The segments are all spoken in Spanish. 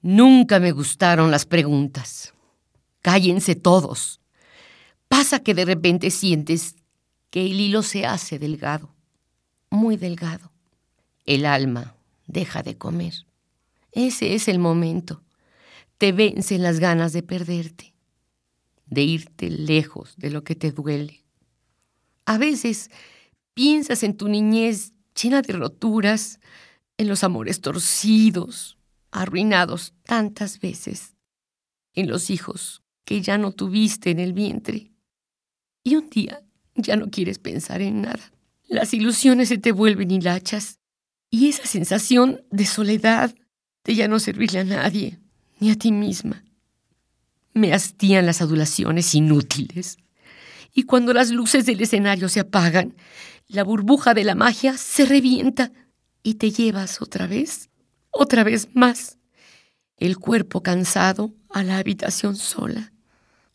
Nunca me gustaron las preguntas. Cállense todos. Pasa que de repente sientes que el hilo se hace delgado, muy delgado. El alma deja de comer. Ese es el momento. Te vencen las ganas de perderte, de irte lejos de lo que te duele. A veces piensas en tu niñez llena de roturas, en los amores torcidos, arruinados tantas veces, en los hijos que ya no tuviste en el vientre. Y un día ya no quieres pensar en nada. Las ilusiones se te vuelven hilachas y esa sensación de soledad, de ya no servirle a nadie, ni a ti misma. Me hastían las adulaciones inútiles. Y cuando las luces del escenario se apagan, la burbuja de la magia se revienta y te llevas otra vez, otra vez más, el cuerpo cansado a la habitación sola,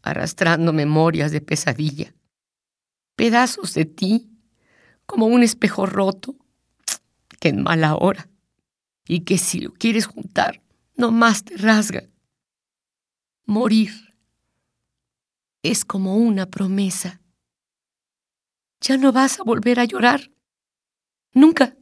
arrastrando memorias de pesadilla, pedazos de ti, como un espejo roto, que en mala hora, y que si lo quieres juntar, no más te rasga. Morir es como una promesa. Ya no vas a volver a llorar. Nunca.